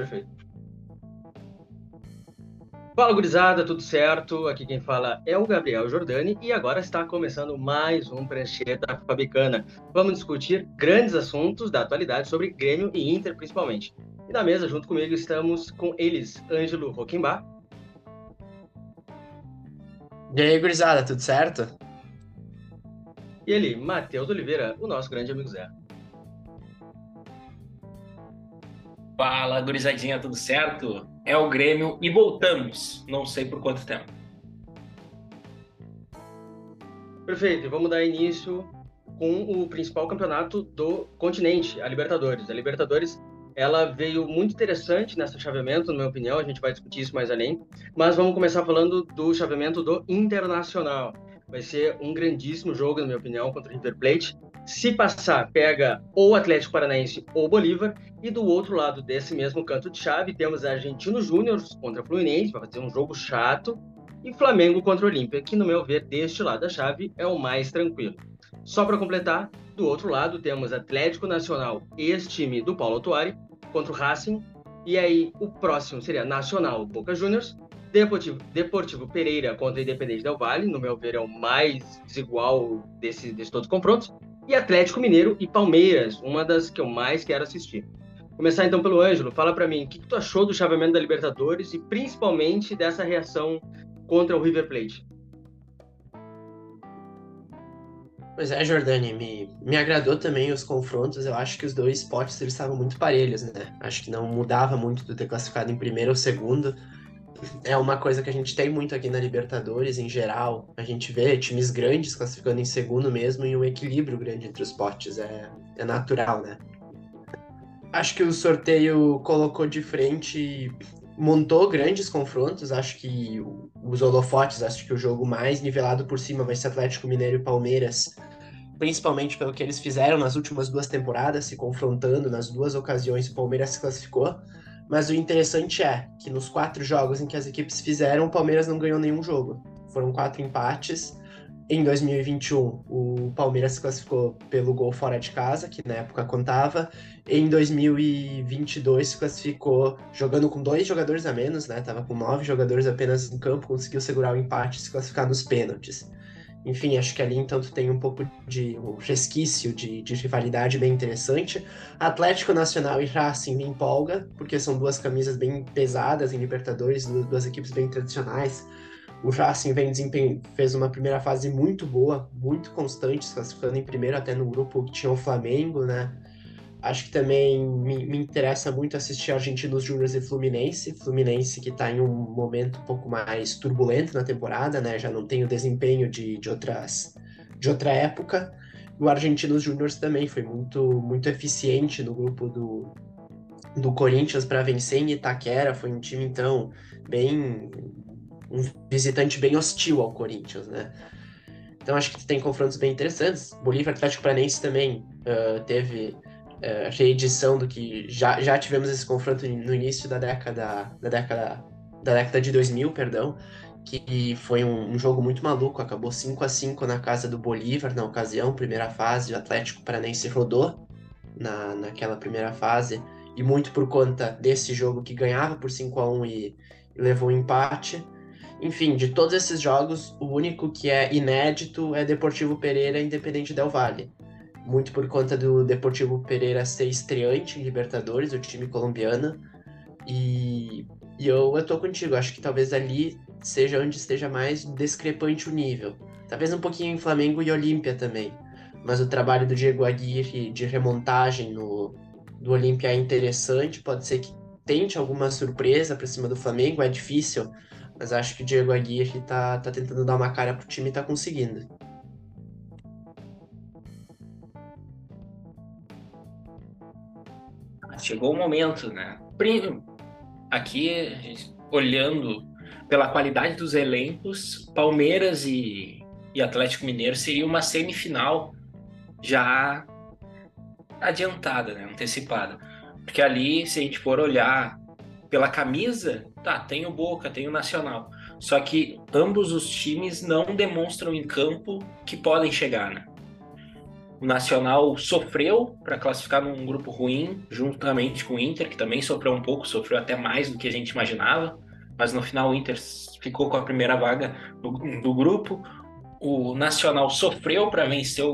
Perfeito. Fala, gurizada, tudo certo? Aqui quem fala é o Gabriel Jordani e agora está começando mais um Prancheta Fabicana. Vamos discutir grandes assuntos da atualidade sobre Grêmio e Inter, principalmente. E na mesa, junto comigo, estamos com eles, Ângelo Roquembar. E aí, gurizada, tudo certo? E ele, Matheus Oliveira, o nosso grande amigo Zé. Fala, gurizadinha, tudo certo? É o Grêmio e voltamos, não sei por quanto tempo. Perfeito, vamos dar início com o principal campeonato do continente, a Libertadores. A Libertadores, ela veio muito interessante nesse chaveamento, na minha opinião, a gente vai discutir isso mais além, mas vamos começar falando do chaveamento do Internacional. Vai ser um grandíssimo jogo, na minha opinião, contra o River Plate. Se passar, pega ou Atlético Paranaense ou Bolívar. E do outro lado desse mesmo canto de chave, temos Argentino Júnior contra Fluminense, vai fazer um jogo chato. E Flamengo contra Olímpia, que no meu ver, deste lado da chave, é o mais tranquilo. Só para completar, do outro lado temos Atlético Nacional, ex-time do Paulo Tuari, contra o Racing. E aí o próximo seria Nacional Boca Juniors. Deportivo, Deportivo Pereira contra Independente Del Vale, no meu ver, é o mais desigual desse, desses todos os confrontos. E Atlético Mineiro e Palmeiras, uma das que eu mais quero assistir. Começar então pelo Ângelo, fala para mim, o que, que tu achou do chaveamento da Libertadores e principalmente dessa reação contra o River Plate? Pois é, Jordani, me, me agradou também os confrontos. Eu acho que os dois potes eles estavam muito parelhos, né? Acho que não mudava muito do ter classificado em primeiro ou segundo é uma coisa que a gente tem muito aqui na Libertadores, em geral. A gente vê times grandes classificando em segundo mesmo e um equilíbrio grande entre os potes. É, é natural, né? Acho que o sorteio colocou de frente, montou grandes confrontos. Acho que os holofotes, acho que o jogo mais nivelado por cima vai ser Atlético Mineiro e Palmeiras. Principalmente pelo que eles fizeram nas últimas duas temporadas, se confrontando nas duas ocasiões, o Palmeiras se classificou. Mas o interessante é que nos quatro jogos em que as equipes fizeram, o Palmeiras não ganhou nenhum jogo. Foram quatro empates. Em 2021, o Palmeiras se classificou pelo gol fora de casa, que na época contava. Em 2022 se classificou jogando com dois jogadores a menos, né? Tava com nove jogadores apenas em campo, conseguiu segurar o empate e se classificar nos pênaltis. Enfim, acho que ali tu tem um pouco de um resquício de, de rivalidade bem interessante. Atlético Nacional e Racing me empolga, porque são duas camisas bem pesadas em Libertadores, duas equipes bem tradicionais. O Racing vem desempenho, fez uma primeira fase muito boa, muito constante, classificando em primeiro até no grupo que tinha o Flamengo, né? Acho que também me, me interessa muito assistir Argentinos Júnior e Fluminense. Fluminense que está em um momento um pouco mais turbulento na temporada, né? Já não tem o desempenho de, de, outras, de outra época. O Argentinos Júnior também foi muito, muito eficiente no grupo do, do Corinthians para vencer em Itaquera. Foi um time, então, bem. um visitante bem hostil ao Corinthians, né? Então acho que tem confrontos bem interessantes. Bolívar Atlético Paranense também uh, teve é, reedição do que já, já tivemos esse confronto no início da década da década da década de 2000, perdão, que foi um, um jogo muito maluco, acabou 5 a 5 na casa do Bolívar na ocasião, primeira fase, o Atlético Paranense rodou na, naquela primeira fase, e muito por conta desse jogo que ganhava por 5 a 1 e, e levou um empate. Enfim, de todos esses jogos, o único que é inédito é Deportivo Pereira Independente Del Valle muito por conta do Deportivo Pereira ser estreante em Libertadores, o time colombiano. E, e eu, eu tô contigo, acho que talvez ali seja onde esteja mais discrepante o nível. Talvez um pouquinho em Flamengo e Olímpia também. Mas o trabalho do Diego Aguirre de remontagem no, do Olímpia é interessante. Pode ser que tente alguma surpresa para cima do Flamengo, é difícil. Mas acho que o Diego Aguirre tá, tá tentando dar uma cara pro time e tá conseguindo. Chegou o momento, né? Aqui, olhando pela qualidade dos elencos, Palmeiras e, e Atlético Mineiro seria uma semifinal já adiantada, né? antecipada. Porque ali, se a gente for olhar pela camisa, tá, tem o Boca, tem o Nacional. Só que ambos os times não demonstram em campo que podem chegar, né? O Nacional sofreu para classificar num grupo ruim, juntamente com o Inter, que também sofreu um pouco, sofreu até mais do que a gente imaginava, mas no final o Inter ficou com a primeira vaga do, do grupo. O Nacional sofreu para vencer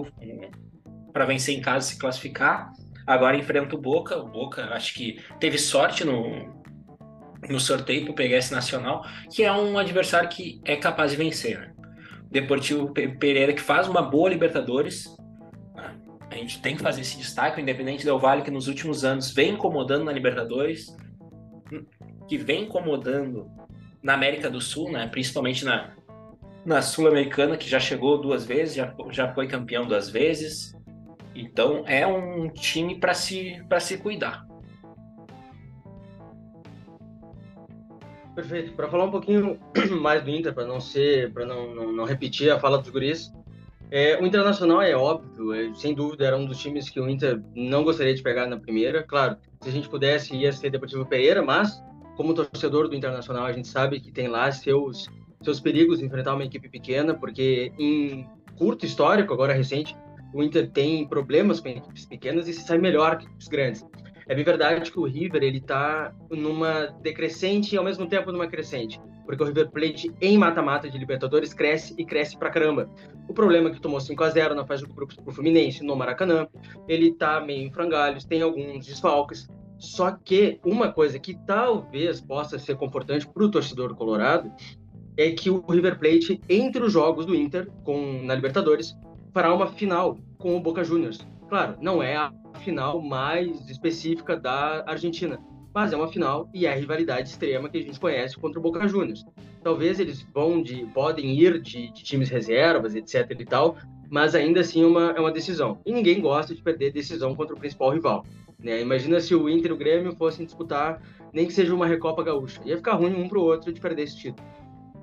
para vencer em casa e se classificar. Agora enfrenta o Boca. O Boca acho que teve sorte no, no sorteio para pegar esse Nacional, que é um adversário que é capaz de vencer. Né? Deportivo Pereira que faz uma boa Libertadores, a gente tem que fazer esse destaque, o Independente Del Vale, que nos últimos anos vem incomodando na Libertadores, que vem incomodando na América do Sul, né? principalmente na, na Sul-Americana, que já chegou duas vezes, já, já foi campeão duas vezes. Então é um time para se, se cuidar. Perfeito. Para falar um pouquinho mais do Inter, para não ser, para não, não, não, repetir a fala dos guris, é, o Internacional é óbvio, é, sem dúvida, era um dos times que o Inter não gostaria de pegar na primeira. Claro, se a gente pudesse, ia ser Deportivo Pereira, mas como torcedor do Internacional, a gente sabe que tem lá seus, seus perigos enfrentar uma equipe pequena, porque em curto histórico, agora recente, o Inter tem problemas com equipes pequenas e se sai melhor que equipes grandes. É bem verdade que o River ele está numa decrescente e ao mesmo tempo numa crescente, porque o River Plate em mata-mata de Libertadores cresce e cresce pra caramba. O problema é que tomou 5 a 0 na fase do grupo pro Fluminense no Maracanã, ele tá meio em frangalhos, tem alguns desfalques. Só que uma coisa que talvez possa ser confortante para o torcedor colorado é que o River Plate entre os jogos do Inter com na Libertadores fará uma final com o Boca Juniors. Claro, não é a final mais específica da Argentina, mas é uma final e é a rivalidade extrema que a gente conhece contra o Boca Juniors. Talvez eles vão de, podem ir de, de times reservas, etc e tal, mas ainda assim é uma, é uma decisão. E ninguém gosta de perder decisão contra o principal rival. Né? Imagina se o Inter e o Grêmio fossem disputar, nem que seja uma Recopa Gaúcha. Ia ficar ruim um para o outro de perder esse título.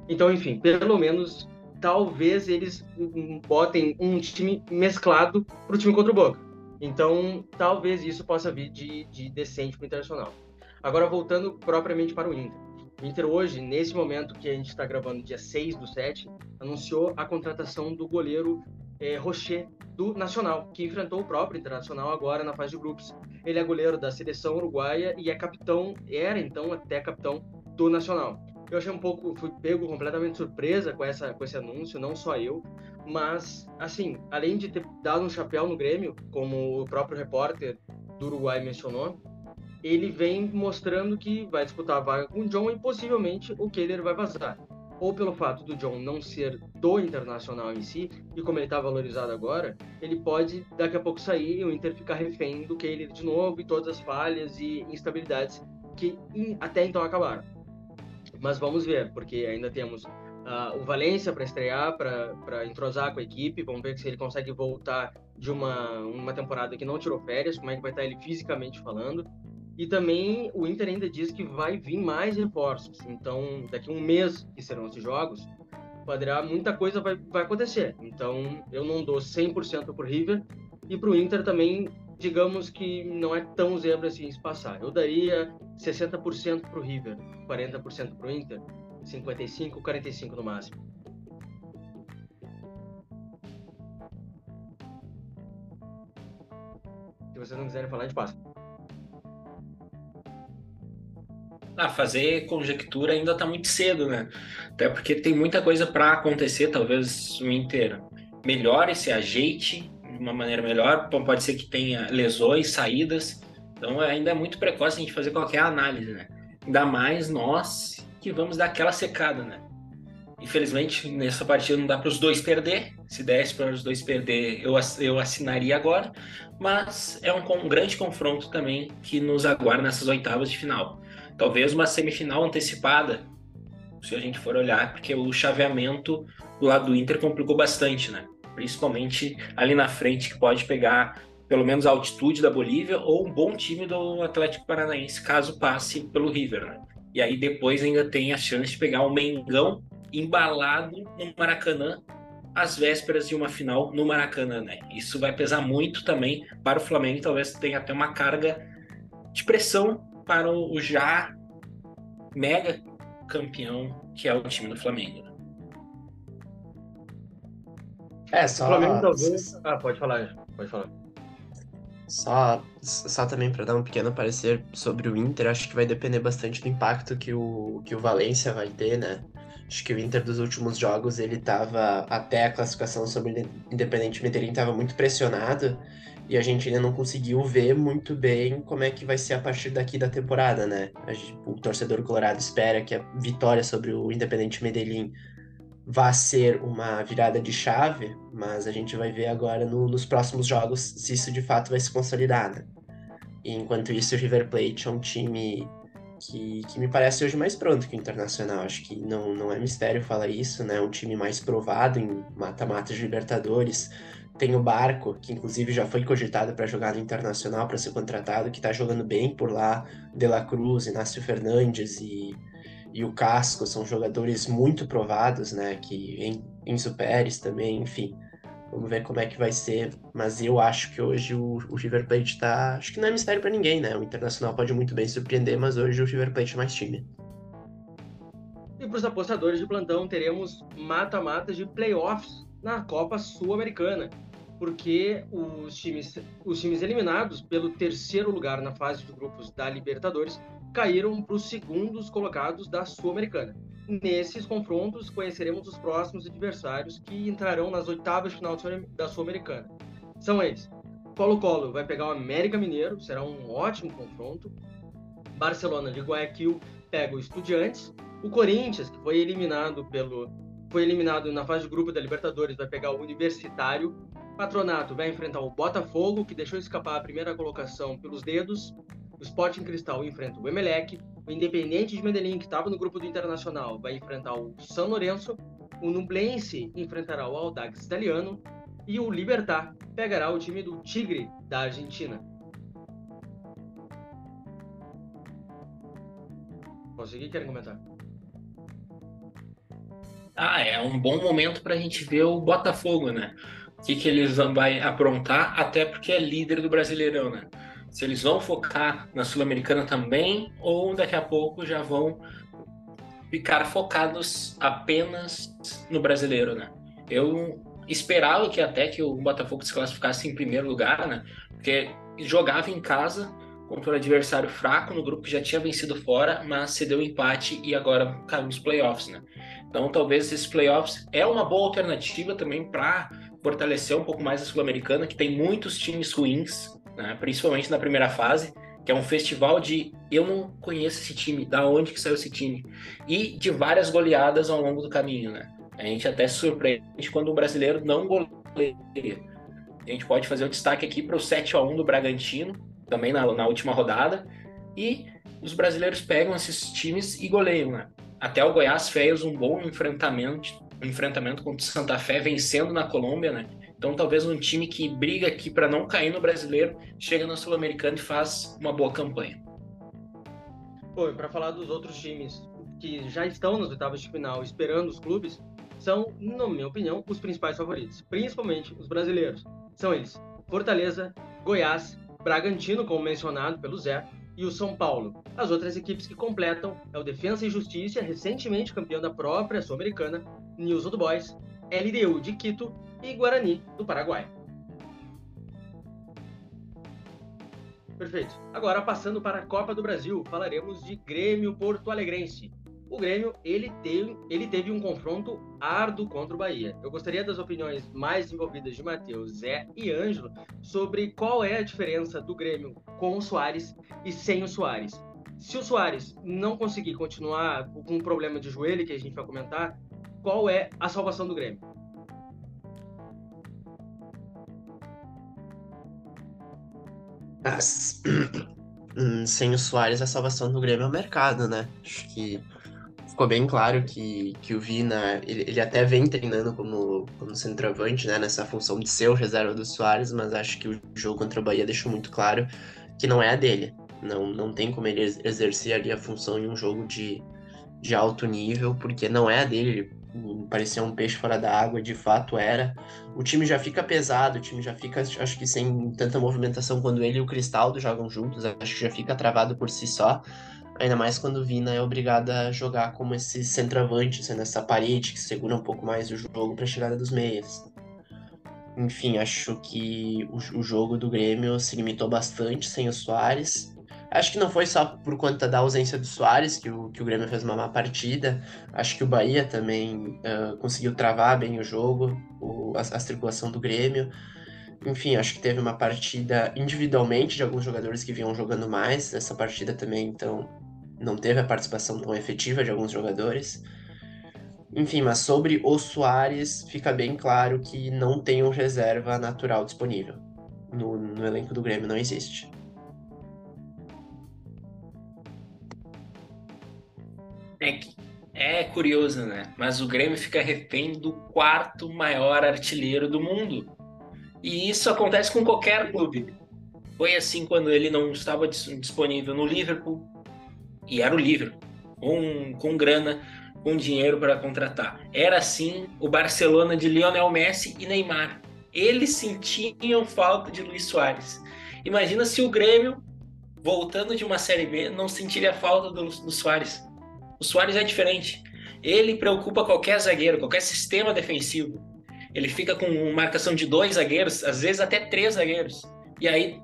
Então, enfim, pelo menos, talvez eles botem um time mesclado para o time contra o Boca então, talvez isso possa vir de, de decente para o Internacional. Agora, voltando propriamente para o Inter. O Inter hoje, nesse momento que a gente está gravando, dia 6 do 7, anunciou a contratação do goleiro é, Rocher, do Nacional, que enfrentou o próprio Internacional agora na fase de grupos. Ele é goleiro da seleção uruguaia e é capitão, era então até capitão do Nacional. Eu achei um pouco, fui pego completamente surpresa com, essa, com esse anúncio, não só eu, mas, assim, além de ter dado um chapéu no Grêmio, como o próprio repórter do Uruguai mencionou, ele vem mostrando que vai disputar a vaga com o John e possivelmente o Kehler vai vazar. Ou pelo fato do John não ser do Internacional em si, e como ele está valorizado agora, ele pode daqui a pouco sair e o Inter ficar refém do Kehler de novo e todas as falhas e instabilidades que até então acabaram. Mas vamos ver, porque ainda temos uh, o Valência para estrear, para entrosar com a equipe. Vamos ver se ele consegue voltar de uma, uma temporada que não tirou férias, como é que vai estar ele fisicamente falando. E também o Inter ainda diz que vai vir mais reforços. Então, daqui a um mês que serão esses jogos, poderá muita coisa vai, vai acontecer. Então, eu não dou 100% para o River. E para o Inter também, digamos que não é tão zebra assim se passar. Eu daria 60% para o River, 40% para o Inter. 55, 45 no máximo. Se vocês não quiserem falar, a gente passa. Ah, fazer conjectura ainda está muito cedo, né? Até porque tem muita coisa para acontecer. Talvez o Inter melhore, se ajeite de uma maneira melhor. Pode ser que tenha lesões, saídas. Então ainda é muito precoce a gente fazer qualquer análise, né? Ainda mais nós que vamos dar aquela secada, né? Infelizmente, nessa partida não dá para os dois perder. Se desse para os dois perder, eu, eu assinaria agora. Mas é um, um, grande confronto também que nos aguarda nessas oitavas de final. Talvez uma semifinal antecipada, se a gente for olhar, porque o chaveamento do lado do Inter complicou bastante, né? Principalmente ali na frente, que pode pegar pelo menos a altitude da Bolívia ou um bom time do Atlético Paranaense, caso passe pelo River, né? E aí depois ainda tem a chance de pegar o Mengão embalado no Maracanã às vésperas de uma final no Maracanã, né? Isso vai pesar muito também para o Flamengo, talvez tenha até uma carga de pressão para o já mega campeão que é o time do Flamengo. É, só. O Flamengo talvez. Ah, pode falar, pode falar. Só, só também para dar um pequeno parecer sobre o Inter, acho que vai depender bastante do impacto que o, que o Valência vai ter, né? Acho que o Inter dos últimos jogos ele estava até a classificação sobre o Independente Medellín estava muito pressionado e a gente ainda não conseguiu ver muito bem como é que vai ser a partir daqui da temporada, né? Gente, o torcedor colorado espera que a vitória sobre o Independente Medellín vá ser uma virada de chave, mas a gente vai ver agora no, nos próximos jogos se isso de fato vai se consolidar, né? E enquanto isso, o River Plate é um time que, que me parece hoje mais pronto que o Internacional. Acho que não, não é mistério falar isso, né? É um time mais provado em mata-mata de Libertadores tem o Barco, que inclusive já foi cogitado para jogar no Internacional, para ser contratado, que está jogando bem por lá. De La Cruz, Inácio Fernandes e, e o Casco são jogadores muito provados, né? Que Enzo Pérez também, enfim. Vamos ver como é que vai ser. Mas eu acho que hoje o, o River Plate está. Acho que não é mistério para ninguém, né? O Internacional pode muito bem surpreender, mas hoje o River Plate é mais time. E para os apostadores de plantão, teremos mata-matas de playoffs na Copa Sul-Americana, porque os times, os times eliminados pelo terceiro lugar na fase de grupos da Libertadores caíram para os segundos colocados da Sul-Americana. Nesses confrontos, conheceremos os próximos adversários que entrarão nas oitavas de final da Sul-Americana. São eles: Colo-Colo vai pegar o América Mineiro, será um ótimo confronto. Barcelona de Guayaquil pega o Estudiantes. O Corinthians, que foi eliminado pelo foi eliminado na fase de grupo da Libertadores, vai pegar o Universitário. Patronato vai enfrentar o Botafogo, que deixou escapar a primeira colocação pelos dedos. O Sporting Cristal enfrenta o Emelec. O Independente de Medellín, que estava no grupo do Internacional, vai enfrentar o São Lourenço. O Nublense enfrentará o Audax Italiano. E o Libertar pegará o time do Tigre, da Argentina. Consegui? Querem comentar? Ah, é um bom momento para a gente ver o Botafogo, né? O que, que eles vão aprontar, até porque é líder do Brasileirão, né? Se eles vão focar na Sul-Americana também, ou daqui a pouco já vão ficar focados apenas no brasileiro, né? Eu esperava que até que o Botafogo se classificasse em primeiro lugar, né? Porque jogava em casa contra um adversário fraco no grupo que já tinha vencido fora, mas cedeu empate e agora caiu nos playoffs, né? Então, talvez esses playoffs é uma boa alternativa também para fortalecer um pouco mais a Sul-Americana, que tem muitos times ruins, né? principalmente na primeira fase, que é um festival de eu não conheço esse time, da onde que saiu esse time, e de várias goleadas ao longo do caminho, né? A gente até se surpreende quando o brasileiro não goleia. A gente pode fazer o destaque aqui para o 7 a 1 do Bragantino, também na, na última rodada, e os brasileiros pegam esses times e goleiam, né? Até o Goiás fez um bom enfrentamento, um enfrentamento contra o Santa Fé, vencendo na Colômbia, né? Então, talvez um time que briga aqui para não cair no brasileiro, chega no Sul-Americano e faz uma boa campanha. Pô, para falar dos outros times que já estão nas oitavas de final esperando os clubes, são, na minha opinião, os principais favoritos, principalmente os brasileiros. São eles: Fortaleza, Goiás, Bragantino, como mencionado pelo Zé, e o São Paulo. As outras equipes que completam é o Defensa e Justiça, recentemente campeão da própria Sul-Americana, News Old Boys, LDU de Quito e Guarani do Paraguai. Perfeito. Agora, passando para a Copa do Brasil, falaremos de Grêmio Porto Alegrense, o Grêmio ele teve, ele teve um confronto árduo contra o Bahia. Eu gostaria das opiniões mais envolvidas de Matheus, Zé e Ângelo sobre qual é a diferença do Grêmio com o Soares e sem o Soares. Se o Soares não conseguir continuar com um problema de joelho que a gente vai comentar, qual é a salvação do Grêmio? sem o Soares, a salvação do Grêmio é o mercado, né? Acho que ficou bem claro que, que o Vina, ele, ele até vem treinando como, como centroavante, né, nessa função de ser o reserva do Soares, mas acho que o jogo contra o Bahia deixou muito claro que não é a dele. Não, não tem como ele exercer ali a função em um jogo de, de alto nível, porque não é a dele. Ele parecia um peixe fora da água, de fato era. O time já fica pesado, o time já fica, acho que sem tanta movimentação quando ele e o Cristaldo jogam juntos, acho que já fica travado por si só. Ainda mais quando o Vina é obrigado a jogar como esse centroavante, sendo essa parede que segura um pouco mais o jogo para a chegada dos meias. enfim, acho que o, o jogo do Grêmio se limitou bastante sem o Soares. Acho que não foi só por conta da ausência do Soares que o, que o Grêmio fez uma má partida. Acho que o Bahia também uh, conseguiu travar bem o jogo, o, a, a circulação do Grêmio. Enfim, acho que teve uma partida individualmente de alguns jogadores que vinham jogando mais nessa partida também, então não teve a participação tão efetiva de alguns jogadores. Enfim, mas sobre o Soares, fica bem claro que não tem um reserva natural disponível. No, no elenco do Grêmio não existe. É, é curioso, né? Mas o Grêmio fica refém do quarto maior artilheiro do mundo. E isso acontece com qualquer clube. Foi assim quando ele não estava disponível no Liverpool, e era o Liverpool, com, com grana, com dinheiro para contratar. Era assim o Barcelona de Lionel Messi e Neymar. Eles sentiam falta de Luiz Soares. Imagina se o Grêmio, voltando de uma Série B, não sentiria falta do, do Soares. O Soares é diferente. Ele preocupa qualquer zagueiro, qualquer sistema defensivo. Ele fica com marcação de dois zagueiros, às vezes até três zagueiros. E aí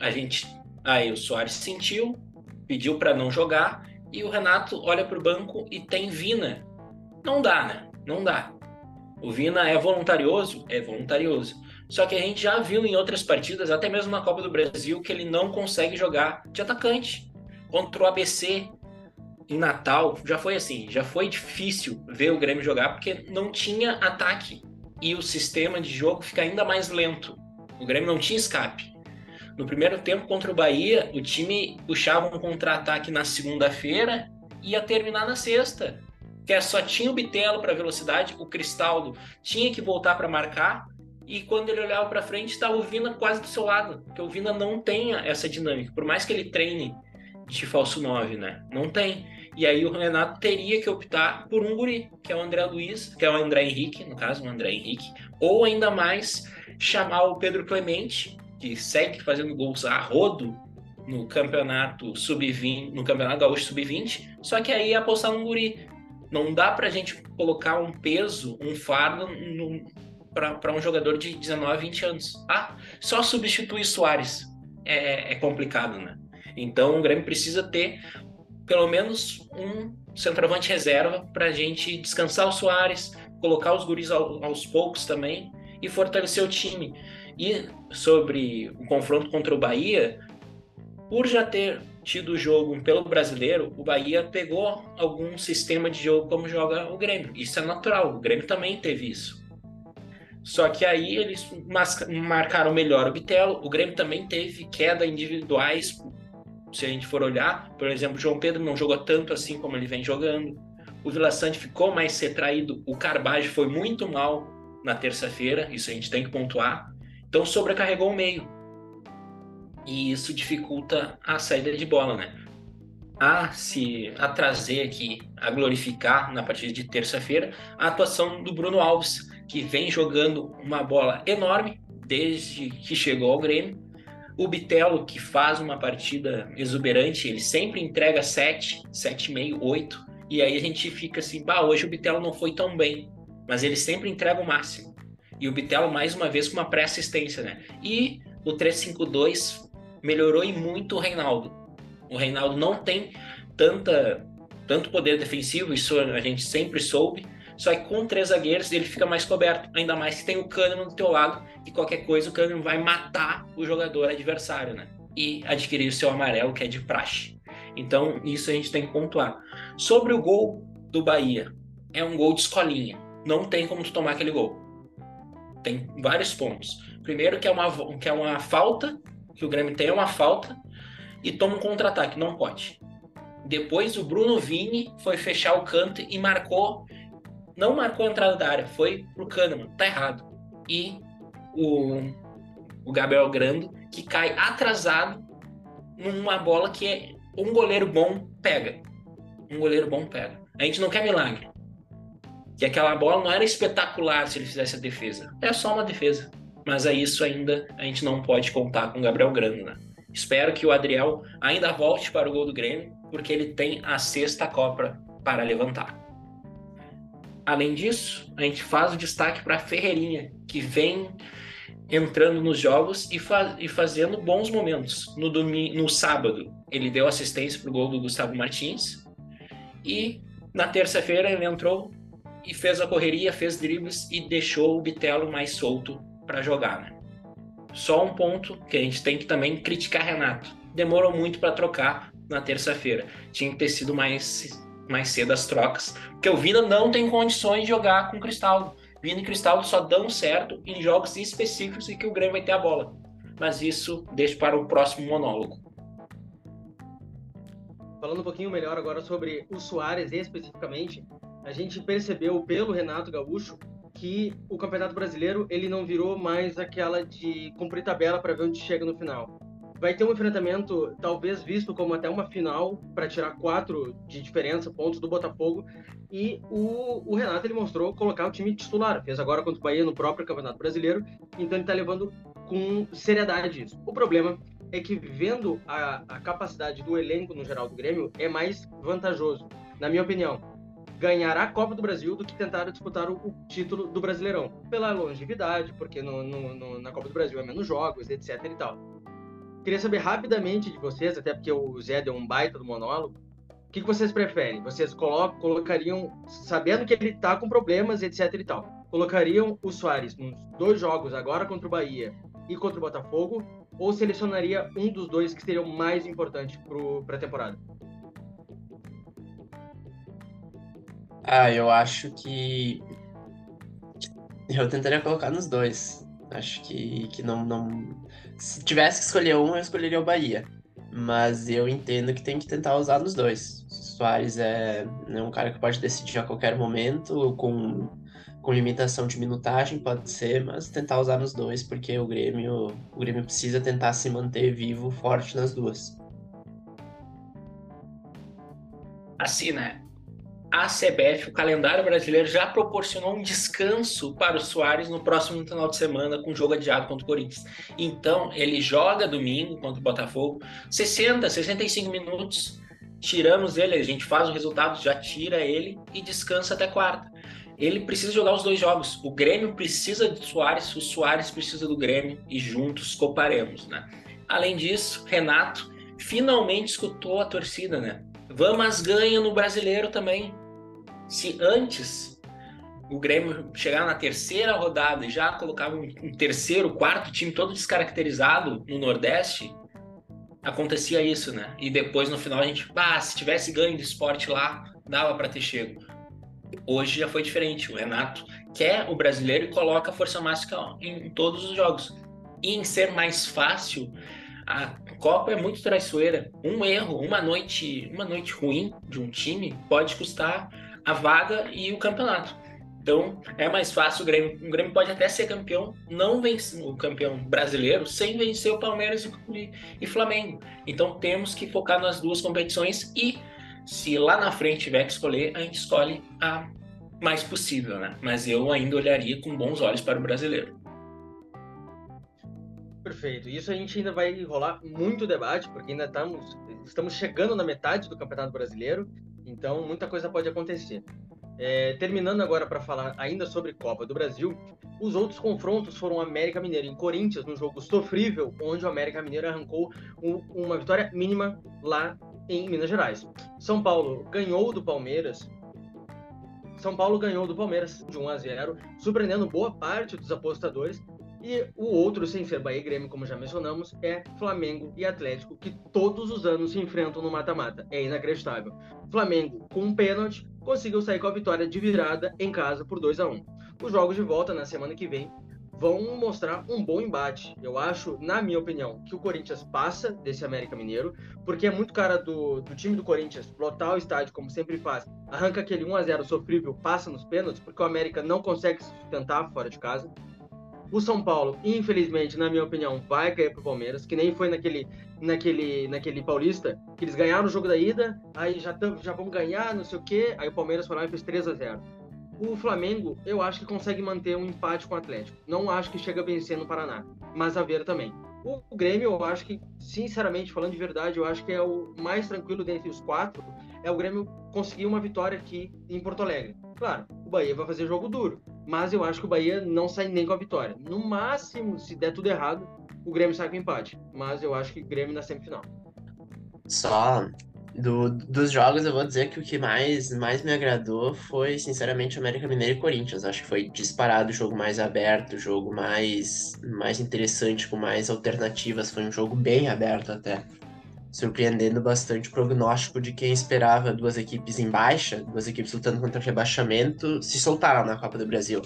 a gente, aí o Soares sentiu, pediu para não jogar e o Renato olha para o banco e tem Vina. Não dá, né? Não dá. O Vina é voluntarioso, é voluntarioso. Só que a gente já viu em outras partidas, até mesmo na Copa do Brasil, que ele não consegue jogar de atacante. Contra o ABC em Natal, já foi assim, já foi difícil ver o Grêmio jogar porque não tinha ataque e o sistema de jogo fica ainda mais lento. O Grêmio não tinha escape. No primeiro tempo contra o Bahia, o time puxava um contra-ataque na segunda-feira e ia terminar na sexta. Que só tinha o Bitelo para velocidade, o Cristaldo tinha que voltar para marcar e quando ele olhava para frente estava o Vina quase do seu lado, porque o Vina não tem essa dinâmica, por mais que ele treine de falso 9, né? Não tem. E aí o Renato teria que optar por um guri, que é o André Luiz, que é o André Henrique, no caso, o André Henrique, ou ainda mais chamar o Pedro Clemente, que segue fazendo gols a rodo no campeonato sub-20, no campeonato gaúcho sub-20, só que aí apostar no guri. Não dá pra gente colocar um peso, um fardo para um jogador de 19, 20 anos. Ah, só substituir Soares é, é complicado, né? Então o Grêmio precisa ter pelo menos um centroavante reserva para a gente descansar o Soares, colocar os guris aos poucos também e fortalecer o time. E sobre o confronto contra o Bahia, por já ter tido o jogo pelo brasileiro, o Bahia pegou algum sistema de jogo como joga o Grêmio. Isso é natural, o Grêmio também teve isso. Só que aí eles marcaram melhor o Bitelo, o Grêmio também teve queda individuais se a gente for olhar, por exemplo, o João Pedro não jogou tanto assim como ele vem jogando. O Vila Sante ficou mais retraído. O Carbage foi muito mal na terça-feira, isso a gente tem que pontuar. Então sobrecarregou o meio. E isso dificulta a saída de bola, né? A se a trazer aqui, a glorificar na partida de terça-feira, a atuação do Bruno Alves, que vem jogando uma bola enorme desde que chegou ao Grêmio o Bitelo, que faz uma partida exuberante, ele sempre entrega 7, 7,5, 8. E aí a gente fica assim, bah, hoje o Bitelo não foi tão bem. Mas ele sempre entrega o máximo. E o Bitelo, mais uma vez, com uma pré-assistência, né? E o 3-5-2 melhorou e muito o Reinaldo. O Reinaldo não tem tanta, tanto poder defensivo, isso a gente sempre soube, só que com três zagueiros ele fica mais coberto. Ainda mais que tem o Kahneman do teu lado, e qualquer coisa o Kahneman vai matar o jogador adversário, né? E adquirir o seu amarelo, que é de praxe. Então, isso a gente tem que pontuar. Sobre o gol do Bahia, é um gol de escolinha. Não tem como tu tomar aquele gol. Tem vários pontos. Primeiro que é uma, que é uma falta, que o Grêmio tem uma falta, e toma um contra-ataque. Não pode. Depois o Bruno Vini foi fechar o canto e marcou não marcou a entrada da área, foi pro Kahneman, tá errado. E o, o Gabriel Grando, que cai atrasado numa bola que é, um goleiro bom pega. Um goleiro bom pega. A gente não quer milagre. Que aquela bola não era espetacular se ele fizesse a defesa. É só uma defesa. Mas é isso ainda a gente não pode contar com o Gabriel Grando, né? Espero que o Adriel ainda volte para o gol do Grêmio, porque ele tem a sexta Copa para levantar. Além disso, a gente faz o destaque para Ferreirinha, que vem entrando nos jogos e, fa e fazendo bons momentos. No, domingo, no sábado, ele deu assistência para o gol do Gustavo Martins. E na terça-feira, ele entrou e fez a correria, fez dribles e deixou o Bitelo mais solto para jogar. Né? Só um ponto que a gente tem que também criticar Renato. Demorou muito para trocar na terça-feira. Tinha que ter sido mais, mais cedo as trocas, porque o Vina não tem condições de jogar com Cristaldo. Vina e Cristaldo só dão certo em jogos específicos em que o Grêmio vai ter a bola. Mas isso deixa para o próximo monólogo. Falando um pouquinho melhor agora sobre o Soares especificamente, a gente percebeu pelo Renato Gaúcho que o Campeonato Brasileiro ele não virou mais aquela de cumprir tabela para ver onde chega no final. Vai ter um enfrentamento talvez visto como até uma final para tirar quatro de diferença pontos do Botafogo. E o, o, Renato ele mostrou colocar o time titular. Fez agora contra o Bahia no próprio Campeonato Brasileiro. Então ele está levando com seriedade isso. O problema é que vendo a, a capacidade do elenco no geral do Grêmio é mais vantajoso na minha opinião ganhar a Copa do Brasil do que tentar disputar o, o título do Brasileirão pela longevidade porque no, no, no, na Copa do Brasil é menos jogos etc e tal Queria saber rapidamente de vocês, até porque o Zé deu um baita do monólogo, o que, que vocês preferem? Vocês colocam, colocariam, sabendo que ele está com problemas, etc e tal, colocariam o Soares nos dois jogos, agora contra o Bahia e contra o Botafogo, ou selecionaria um dos dois que seriam mais importantes para a temporada? Ah, eu acho que eu tentaria colocar nos dois. Acho que, que não, não. Se tivesse que escolher um, eu escolheria o Bahia. Mas eu entendo que tem que tentar usar nos dois. Soares é, é um cara que pode decidir a qualquer momento, com, com limitação de minutagem, pode ser, mas tentar usar nos dois, porque o Grêmio, o Grêmio precisa tentar se manter vivo, forte nas duas. Assim, né? A CBF, o calendário brasileiro, já proporcionou um descanso para o Soares no próximo final de semana com jogo adiado contra o Corinthians. Então, ele joga domingo contra o Botafogo, 60, 65 minutos, tiramos ele, a gente faz o resultado, já tira ele e descansa até quarta. Ele precisa jogar os dois jogos. O Grêmio precisa de Soares, o Soares precisa do Grêmio e juntos coparemos, né? Além disso, Renato finalmente escutou a torcida, né? Vamos ganha no brasileiro também. Se antes o Grêmio chegar na terceira rodada e já colocava um, terceiro, quarto time todo descaracterizado no Nordeste, acontecia isso, né? E depois no final a gente, ah, se tivesse ganho de esporte lá, dava para ter chego. Hoje já foi diferente. O Renato quer o brasileiro e coloca a força máxima em todos os jogos. E em ser mais fácil, a Copa é muito traiçoeira. Um erro, uma noite, uma noite ruim de um time pode custar a vaga e o campeonato. Então é mais fácil o Grêmio. O Grêmio pode até ser campeão, não vencer o campeão brasileiro, sem vencer o Palmeiras e, e Flamengo. Então temos que focar nas duas competições e se lá na frente tiver que escolher, a gente escolhe a mais possível, né? Mas eu ainda olharia com bons olhos para o brasileiro. Perfeito. Isso a gente ainda vai rolar muito debate, porque ainda estamos, estamos chegando na metade do Campeonato Brasileiro então, muita coisa pode acontecer. É, terminando agora para falar ainda sobre Copa do Brasil, os outros confrontos foram América Mineiro em Corinthians, num jogo sofrível, onde o América Mineiro arrancou um, uma vitória mínima lá em Minas Gerais. São Paulo ganhou do Palmeiras. São Paulo ganhou do Palmeiras de 1 a 0, surpreendendo boa parte dos apostadores, e o outro, sem ser Bahia e Grêmio, como já mencionamos, é Flamengo e Atlético, que todos os anos se enfrentam no mata-mata. É inacreditável. Flamengo, com um pênalti, conseguiu sair com a vitória de virada em casa por 2 a 1 Os jogos de volta na semana que vem vão mostrar um bom embate. Eu acho, na minha opinião, que o Corinthians passa desse América Mineiro, porque é muito cara do, do time do Corinthians lotar o estádio, como sempre faz, arranca aquele 1 a 0 sofrível, passa nos pênaltis, porque o América não consegue se sustentar fora de casa. O São Paulo, infelizmente, na minha opinião, vai cair pro Palmeiras, que nem foi naquele, naquele, naquele Paulista, que eles ganharam o jogo da ida, aí já, já vão ganhar, não sei o quê, aí o Palmeiras foi lá e fez 3 a 0 O Flamengo, eu acho que consegue manter um empate com o Atlético. Não acho que chega a vencer no Paraná, mas a ver também. O Grêmio, eu acho que, sinceramente, falando de verdade, eu acho que é o mais tranquilo dentre os quatro, é o Grêmio conseguir uma vitória aqui em Porto Alegre Claro, o Bahia vai fazer jogo duro, mas eu acho que o Bahia não sai nem com a vitória. No máximo, se der tudo errado, o Grêmio sai com empate. Mas eu acho que o Grêmio na semifinal. Só do, dos jogos, eu vou dizer que o que mais, mais me agradou foi, sinceramente, América Mineiro e Corinthians. Acho que foi disparado o jogo mais aberto, o jogo mais, mais interessante, com mais alternativas. Foi um jogo bem aberto até. Surpreendendo bastante o prognóstico de quem esperava duas equipes em baixa, duas equipes lutando contra o rebaixamento, se soltaram na Copa do Brasil.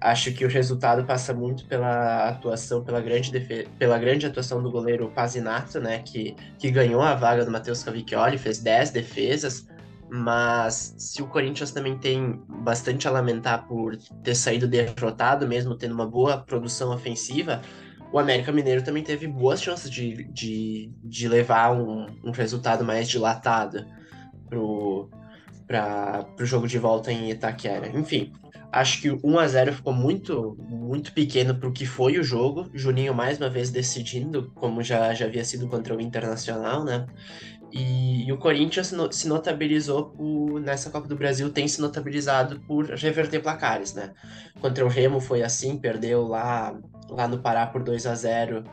Acho que o resultado passa muito pela atuação, pela grande, defe... pela grande atuação do goleiro Pazinato, né, que, que ganhou a vaga do Matheus Cavicchioli, fez 10 defesas, mas se o Corinthians também tem bastante a lamentar por ter saído derrotado, mesmo tendo uma boa produção ofensiva, o América Mineiro também teve boas chances de, de, de levar um, um resultado mais dilatado para o jogo de volta em Itaquera. Enfim, Acho que o 1 a 0 ficou muito muito pequeno para o que foi o jogo. Juninho mais uma vez decidindo, como já, já havia sido contra o Internacional, né? E, e o Corinthians se notabilizou por, nessa Copa do Brasil, tem se notabilizado por reverter placares, né? Contra o Remo foi assim, perdeu lá, lá no Pará por 2 a 0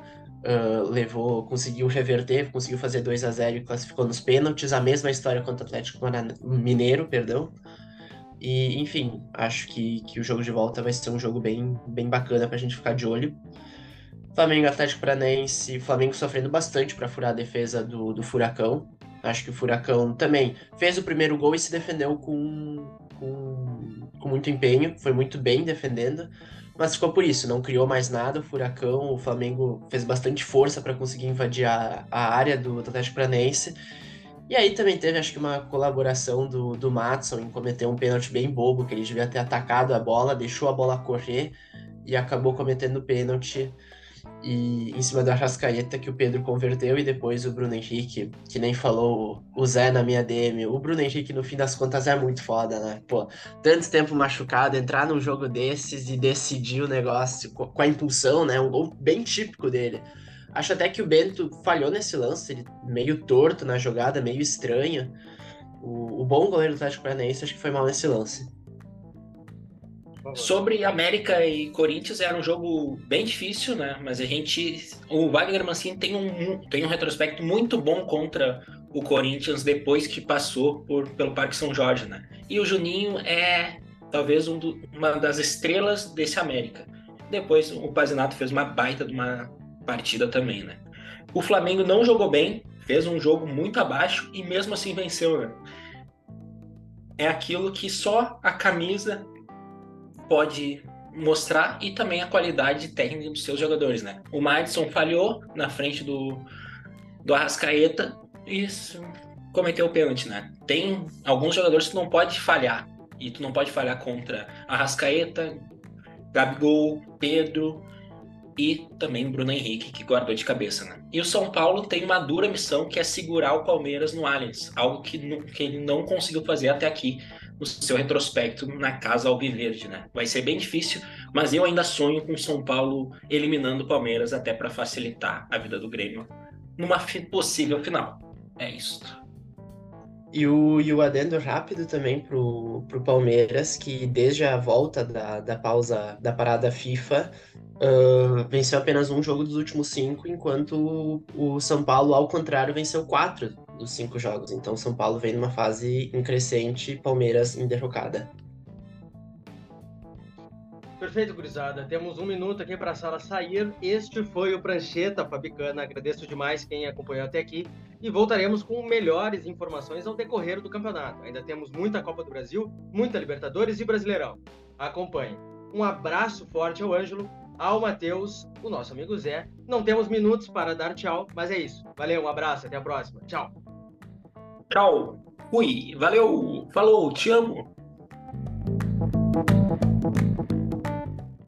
uh, levou, conseguiu reverter, conseguiu fazer 2 a 0 e classificou nos pênaltis. A mesma história contra o Atlético Mineiro, perdão. E, enfim, acho que, que o jogo de volta vai ser um jogo bem, bem bacana pra gente ficar de olho. Flamengo Atlético Paranaense, Flamengo sofrendo bastante para furar a defesa do, do Furacão. Acho que o Furacão também fez o primeiro gol e se defendeu com, com, com muito empenho, foi muito bem defendendo, mas ficou por isso, não criou mais nada. O Furacão, o Flamengo fez bastante força para conseguir invadir a, a área do, do Atlético Paranaense e aí também teve, acho que, uma colaboração do, do Matson em cometer um pênalti bem bobo, que ele devia ter atacado a bola, deixou a bola correr e acabou cometendo pênalti e em cima do Arrascaeta que o Pedro converteu e depois o Bruno Henrique, que nem falou o Zé na minha DM. O Bruno Henrique, no fim das contas, é muito foda, né? Pô, tanto tempo machucado, entrar num jogo desses e decidir o negócio com a impulsão, né? Um gol bem típico dele. Acho até que o Bento falhou nesse lance, ele meio torto na jogada, meio estranho. O, o bom goleiro do Atlético Paranaense acho que foi mal nesse lance. Sobre América e Corinthians era um jogo bem difícil, né? Mas a gente, o Wagner Mancini tem um tem um retrospecto muito bom contra o Corinthians depois que passou por, pelo Parque São Jorge, né? E o Juninho é talvez um do, uma das estrelas desse América. Depois o Pazinato fez uma baita de uma partida também, né? O Flamengo não jogou bem, fez um jogo muito abaixo e mesmo assim venceu, né? É aquilo que só a camisa pode mostrar e também a qualidade técnica dos seus jogadores, né? O Madison falhou na frente do, do Arrascaeta e cometeu o pênalti, né? Tem alguns jogadores que não pode falhar e tu não pode falhar contra Arrascaeta, Gabigol, Pedro, e também Bruno Henrique, que guardou de cabeça. Né? E o São Paulo tem uma dura missão que é segurar o Palmeiras no Allianz, algo que, que ele não conseguiu fazer até aqui no seu retrospecto na casa Alviverde. Né? Vai ser bem difícil, mas eu ainda sonho com o São Paulo eliminando o Palmeiras até para facilitar a vida do Grêmio numa possível final. É isso. E o, e o adendo rápido também pro, pro Palmeiras, que desde a volta da, da pausa da parada FIFA, uh, venceu apenas um jogo dos últimos cinco, enquanto o São Paulo, ao contrário, venceu quatro dos cinco jogos. Então São Paulo vem numa fase em crescente, Palmeiras em derrocada. Perfeito, gurizada. Temos um minuto aqui para a sala sair. Este foi o Prancheta Fabicana. Agradeço demais quem acompanhou até aqui. E voltaremos com melhores informações ao decorrer do campeonato. Ainda temos muita Copa do Brasil, muita Libertadores e Brasileirão. Acompanhe. Um abraço forte ao Ângelo, ao Matheus, o nosso amigo Zé. Não temos minutos para dar tchau, mas é isso. Valeu, um abraço, até a próxima. Tchau. Tchau. Fui. Valeu. Falou. Te amo.